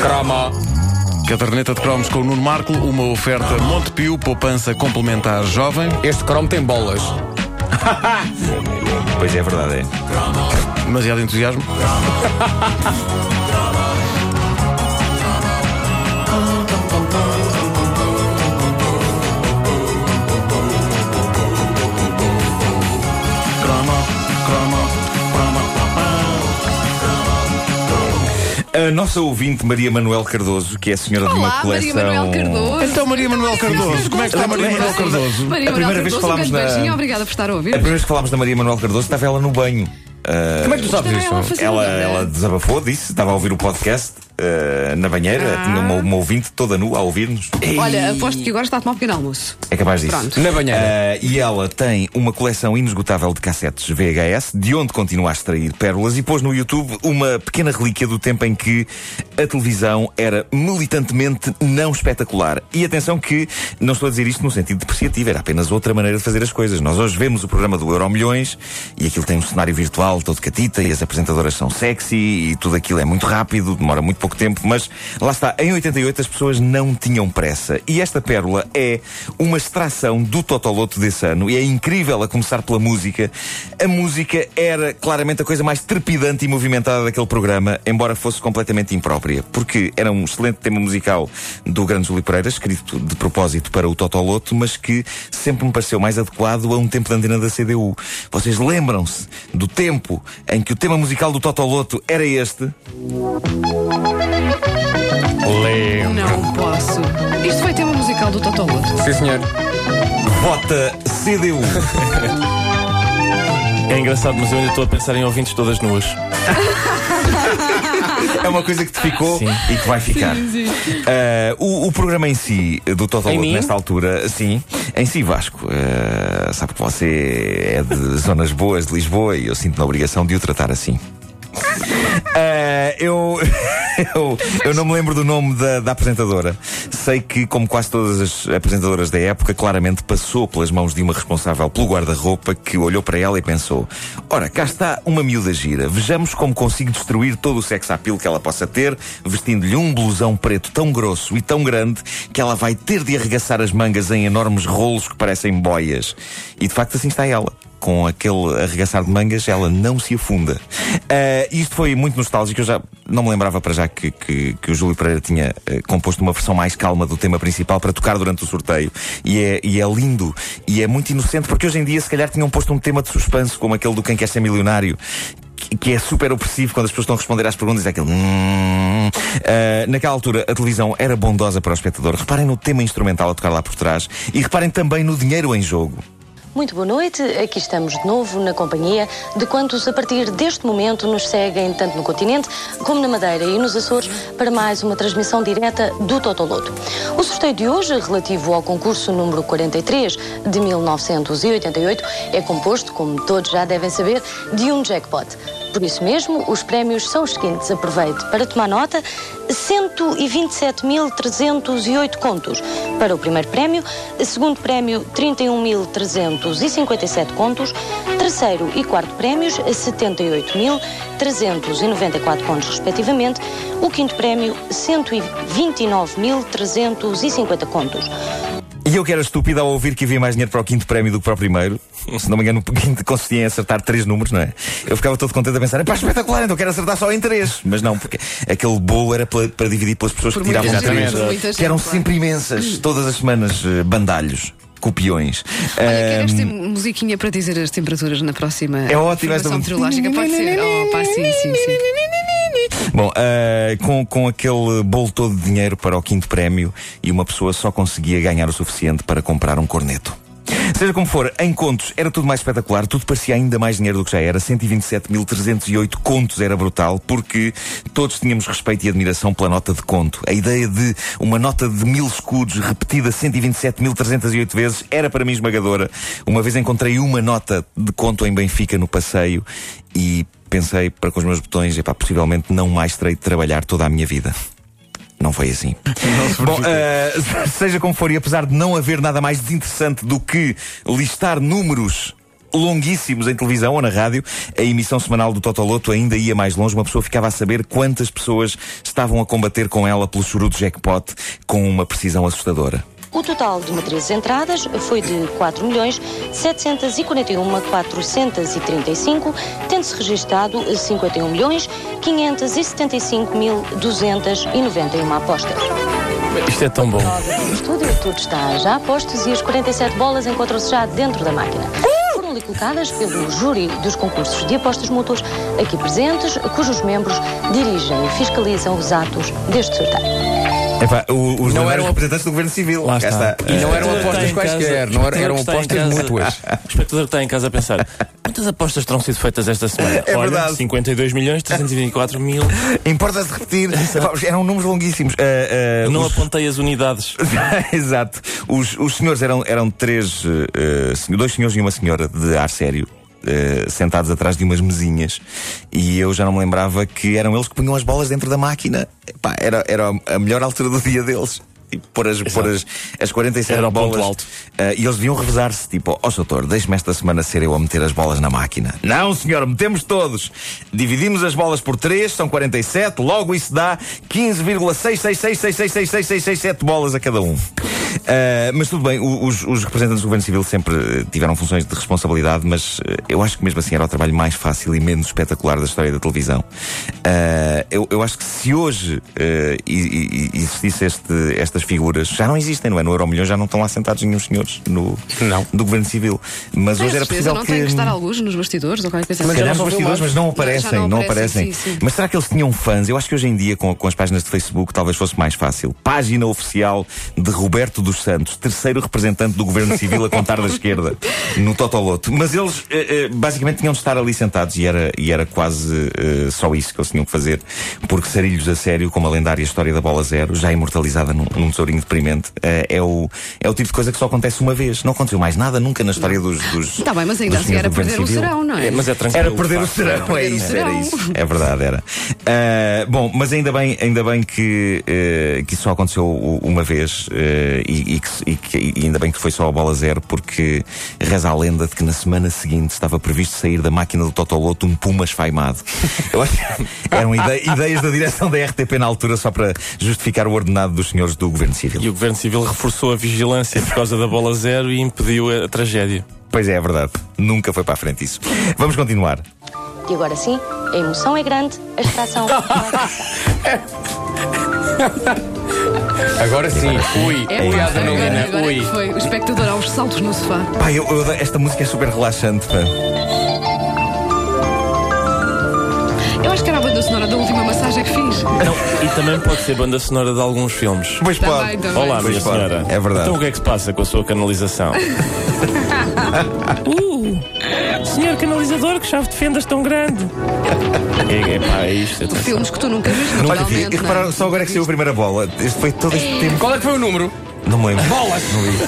Cromo. Caderneta de cromos com o Nuno Marco, uma oferta Montepio, poupança complementar jovem. Este cromo tem bolas. Pois é, verdade, é. Demasiado entusiasmo. A nossa ouvinte Maria Manuel Cardoso, que é a senhora de uma Olá, coleção. Maria Manuel Cardoso. Então, Maria Manuel Cardoso, como é que está Maria Manuel Cardoso? Maria A primeira Manuel vez que Cardoso, um grande na- obrigada por estar a A ouvir. primeira vez que falámos da Maria Manuel Cardoso, estava ela no banho. Ah, Como é que tu sabes ela a isso? ela, uma- ela desabafou, disse, estava a ouvir o podcast ah, na banheira, tinha uma, uma ouvinte toda nua a ouvir-nos. Olha, aposto que agora está a tomar um pequeno almoço. É capaz disso. Pronto. Na banheira. Ah, e ela tem uma coleção inesgotável de cassetes VHS, de onde continua a extrair pérolas, e pôs no YouTube uma pequena relíquia do tempo em que a televisão era militantemente não espetacular. E atenção que não estou a dizer isto no sentido depreciativo, era apenas outra maneira de fazer as coisas. Nós hoje vemos o programa do Euro Milhões e aquilo tem um cenário virtual todo catita e as apresentadoras são sexy e tudo aquilo é muito rápido, demora muito pouco tempo, mas lá está, em 88 as pessoas não tinham pressa. E esta pérola é uma extração do Totoloto desse ano e é incrível a começar pela música. A música era claramente a coisa mais trepidante e movimentada daquele programa, embora fosse completamente imprópria, porque era um excelente tema musical do Grande Júlio Pereira, escrito de propósito para o Totoloto, mas que sempre me pareceu mais adequado a um tempo de antena da CDU. Vocês lembram-se do tempo em que o tema musical do Totoloto era este? Lembro. Não posso. Isto foi tema musical do Totoloto. Sim, senhor. Vota CDU. É engraçado, mas eu ainda estou a pensar em ouvintes todas nuas. É uma coisa que te ficou e que vai ficar. Ah, o, o programa em si, do Totoloto, mim? nesta altura, sim, em si, Vasco, ah, sabe que você é de zonas boas de Lisboa e eu sinto na obrigação de o tratar assim. Ah, eu, eu, eu não me lembro do nome da, da apresentadora. Sei que, como quase todas as apresentadoras da época, claramente passou pelas mãos de uma responsável pelo guarda-roupa que olhou para ela e pensou: Ora, cá está uma miúda gira. Vejamos como consigo destruir todo o sex appeal que ela possa ter, vestindo-lhe um blusão preto tão grosso e tão grande que ela vai ter de arregaçar as mangas em enormes rolos que parecem boias. E de facto assim está ela com aquele arregaçar de mangas, ela não se afunda. Ah, isto foi muito nostálgico, eu já não me lembrava para já que, que, que o Júlio Pereira tinha eh, composto uma versão mais calma do tema principal para tocar durante o sorteio. E é, e é lindo, e é muito inocente, porque hoje em dia se calhar tinham posto um tema de suspense, como aquele do Quem Quer Ser Milionário. que- é super opressivo quando as pessoas estão a responder às perguntas, é aquele. Ah, naquela altura, a televisão era bondosa para o espectador. Reparem no tema instrumental a tocar lá por trás e reparem também no dinheiro em jogo. Muito boa noite, aqui estamos de novo na companhia de quantos a partir deste momento nos seguem tanto no continente como na Madeira e nos Açores para mais uma transmissão direta do Totoloto. O sorteio de hoje, relativo ao concurso número 43 de 1988, é composto, como todos já devem saber, de um jackpot. Por isso mesmo, os prémios são os seguintes. Aproveite para tomar nota: 127.308 contos para o primeiro prémio, segundo prémio 31.357 contos, terceiro e quarto prémios 78.394 contos respectivamente, o quinto prémio 129.350 contos. E eu que era estúpido ao ouvir que havia mais dinheiro para o quinto prémio do que para o primeiro. Se não me engano, em acertar três números, não é? Eu ficava todo contente a pensar, pá, espetacular, então quero acertar só em três. Mas não, porque aquele bolo era para, para dividir pelas pessoas Por que tiravam três. gente, que eram claro. sempre imensas, todas as semanas, eh, bandalhos. Copiões. Olha, queres ter musiquinha para dizer as temperaturas na próxima É ótimo esta meteorológica? Pode ser. Oh, pá, sim, sim, sim. Bom, ah, com, com aquele bolo todo de dinheiro para o quinto prémio e uma pessoa só conseguia ganhar o suficiente para comprar um corneto. Seja como for, em contos era tudo mais espetacular, tudo parecia ainda mais dinheiro do que já era. 127.308 contos era brutal, porque todos tínhamos respeito e admiração pela nota de conto. A ideia de uma nota de mil escudos repetida 127.308 vezes era para mim esmagadora. Uma vez encontrei uma nota de conto em Benfica no passeio e pensei para com os meus botões, epá, possivelmente não mais terei de trabalhar toda a minha vida. Não foi assim. Bom, eh, seja como for, e apesar de não haver nada mais desinteressante do que listar números longuíssimos em televisão ou na rádio, a emissão semanal do Totoloto ainda ia mais longe. Uma pessoa ficava a saber quantas pessoas estavam a combater com ela pelo churudo jackpot com uma precisão assustadora. O total de matrizes entradas foi de 4 milhões 741 435, tendo-se registado 51 milhões 575 mil 291 apostas. Isto é tão bom. No estúdio, tudo está já a postos e as 47 bolas encontram-se já dentro da máquina. Foram ali colocadas pelo júri dos concursos de apostas mútuas aqui presentes, cujos membros dirigem e fiscalizam os atos deste sorteio. Epá, o- os Não eram- representantes do Governo Civil. Lá está. E não eram espectador apostas quaisquer, não eram, eram apostas mútuas. O espectador está em casa a pensar: quantas apostas terão sido feitas esta semana? É Olha, verdade. 52 milhões, 324 mil. Importa-se repetir. Eram números longuíssimos. Ah, ah, Não os- apontei as unidades. Exato. Os, os senhores eram, eram três, sen- dois senhores e uma senhora de ar sério. eh, sentados atrás de umas mesinhas e eu já não me lembrava que eram eles que punham as bolas dentro da máquina. Epá, era, era a melhor altura do dia deles. Tipo, pôr as, pôr as, as 47 Era o ponto bolas. alto. Eh, e eles deviam revezar-se, tipo, ó oh, doutor, deixe-me esta semana ser eu a meter as bolas na máquina. Não, senhor, metemos todos. Dividimos as bolas por 3, são 47, logo isso dá 15,666666667 bolas a cada um. Eh, mas tudo bem, os, os representantes do Governo Civil sempre eh, tiveram funções de responsabilidade, mas eh, eu acho que mesmo assim era o trabalho mais fácil e menos espetacular da história da televisão. Eh, eu, eu acho que se hoje e existisse este- estas figuras, já não existem, não é? No Euromilhão já não estão lá sentados nenhum senhores no, Não. do Governo Civil. Mas Tem hoje era possível não que. tem que estar alguns nos bastidores ou qualquer coisa assim. calhar já nos não bastidores, mas não aparecem, não não aparecem, aparecem. sim, sim. Mas será que eles tinham fãs? Eu acho que hoje em dia, com, com as páginas de Facebook, talvez fosse mais fácil. Página oficial de Roberto dos Santos, terceiro representante do Governo Civil a contar da esquerda, no Totoloto. Mas eles, eh, eh, basicamente, tinham de estar ali sentados e era, e era quase eh, só isso que eles tinham que fazer. Porque Sarilhos a Sério, como a lendária história da Bola Zero, já imortalizada num, num tesourinho deprimente, é, o, é o tipo de coisa que só acontece uma vez. Não aconteceu mais nada nunca na história dos. dos Está bem, mas ainda assim era perder o Civil. serão, não é? É, mas é tranquilo. Era perder o facto. serão, é perder o isso, era serão. isso. É verdade, era. Ah, bom, mas ainda bem, ainda bem que, eh, que isso só aconteceu uma vez eh, e, e que, e que- e ainda bem que foi só a bola zero, porque reza a lenda de que na semana seguinte estava previsto sair da máquina do Totoloto um puma esfaimado. Eu acho que eram ide- ideias da direção da RTP na altura só para justificar o ordenado dos senhores do Governo Civil. E o Governo Civil reforçou a vigilância por causa da bola zero e impediu a tragédia. Pois é, é verdade. Nunca foi para a frente isso. Vamos continuar. E agora sim, a emoção é grande, a extração vai passar. Agora sim. Ui. É Ui, pá, Adrenalina. agora, agora é Ui. foi. O espectador aos saltos no sofá. Pai, eu- eu- esta música é super relaxante, pá. Eu acho que era a banda sonora da última massagem que fiz. Não, e também pode ser banda sonora de alguns filmes. Pois pode. também. Olá, Pois minha pode. senhora. É verdade. Então o que é que se passa com a sua canalização? uh, senhor canalizador, que chave de fendas tão grande. É, é pá, é isto. atenção. Filmes que tu nunca viste, Olha, e não é? repararam, só agora é que saiu a primeira bola. Este foi todo este tempo. Qual é que foi o número? Não me lembro. Bolas!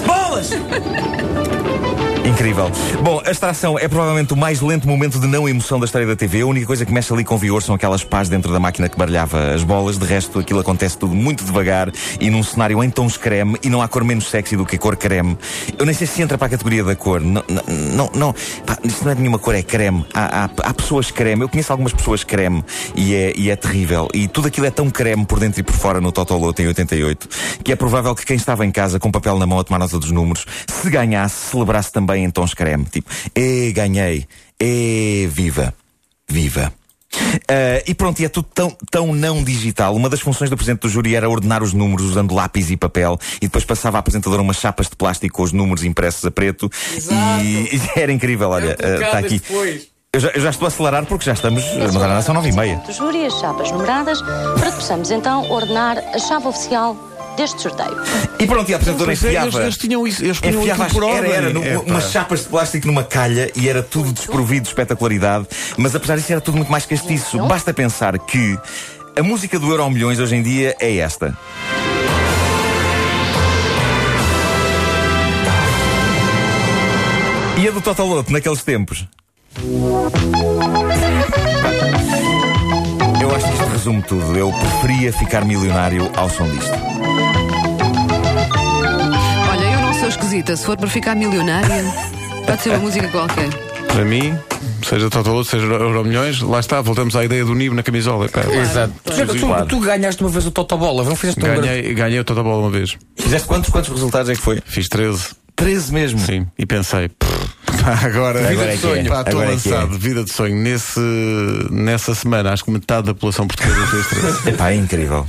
Bolas! Incrível. Bom, a extração é provavelmente o mais lento momento de não emoção da história da TV. A única coisa que mexe ali com vigor são aquelas pás dentro da máquina que baralhava as bolas. De resto, aquilo acontece tudo muito devagar e num cenário em tons creme. E não há cor menos sexy do que a cor creme. Eu nem sei se entra para a categoria da cor. Não, não, não. Pá, isto não é de nenhuma cor, é creme. Há, há, há pessoas creme. Eu conheço algumas pessoas creme e é, e é terrível. E tudo aquilo é tão creme por dentro e por fora no Totoloto em 88 que é provável que quem estava em casa com papel na mão a tomar nota dos números, se ganhasse, celebrasse também em tons creme. Tipo, e ganhei, e viva, viva. Ah, e pronto, e é tudo tão, tão não digital. Uma das funções do Presidente do Júri era ordenar os números usando lápis e papel e depois passava à apresentadora umas chapas de plástico com os números impressos a preto. E, e era incrível, olha, ah, está aqui. depois. Eu já, eu já estou a acelerar porque já estamos na Varanda, são nove e meia. Do júri, as chapas numeradas, para que possamos então ordenar a chave oficial deste sorteio. E pronto, e a apresentadora é, enfiava. eles, eles tinham isso, eles punham Enfiava por era, ordem. era, É, umas chapas de plástico numa calha e era tudo desprovido de espetacularidade, mas apesar disso era tudo muito mais castiço. Basta pensar que a música do Euro ao Milhões hoje em dia é esta. E a do Totoloto naqueles tempos? Resume tudo. Eu preferia ficar milionário ao som disto. Olha, eu não sou esquisita. Se for para ficar milionária, pode ser uma música qualquer. Para mim, seja Totoloto, seja Euro Milhões, lá está, voltamos à ideia do Nibo na camisola. Pá, Exato. Tu, tu, tu ganhaste uma vez o Totobola, não fizeste um grande- Ganhei, ganhei o toda a bola uma vez. Fizeste quantos, quantos resultados é que foi? Fiz 13. 13 mesmo. Sim, e pensei, "Pff, pá, agora, Agora é que é. pá, estou Agora é que lançado, vida de sonho. Nesse, nessa semana, acho que metade da população portuguesa fez 13. Epá, é incrível.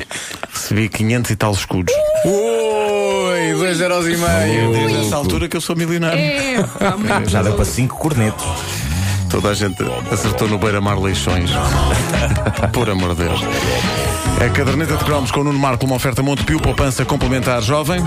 Recebi 500 e tal escudos. Oi, dois euros e meio. Desde essa altura que eu sou milionário. É, pá, Já deu para 5 cornetos. Toda a gente acertou no Beira-Mar Leixões. Por amor de Deus. A caderneta de cromos com o Nuno Marco, uma oferta Montepio, poupança complementar jovem.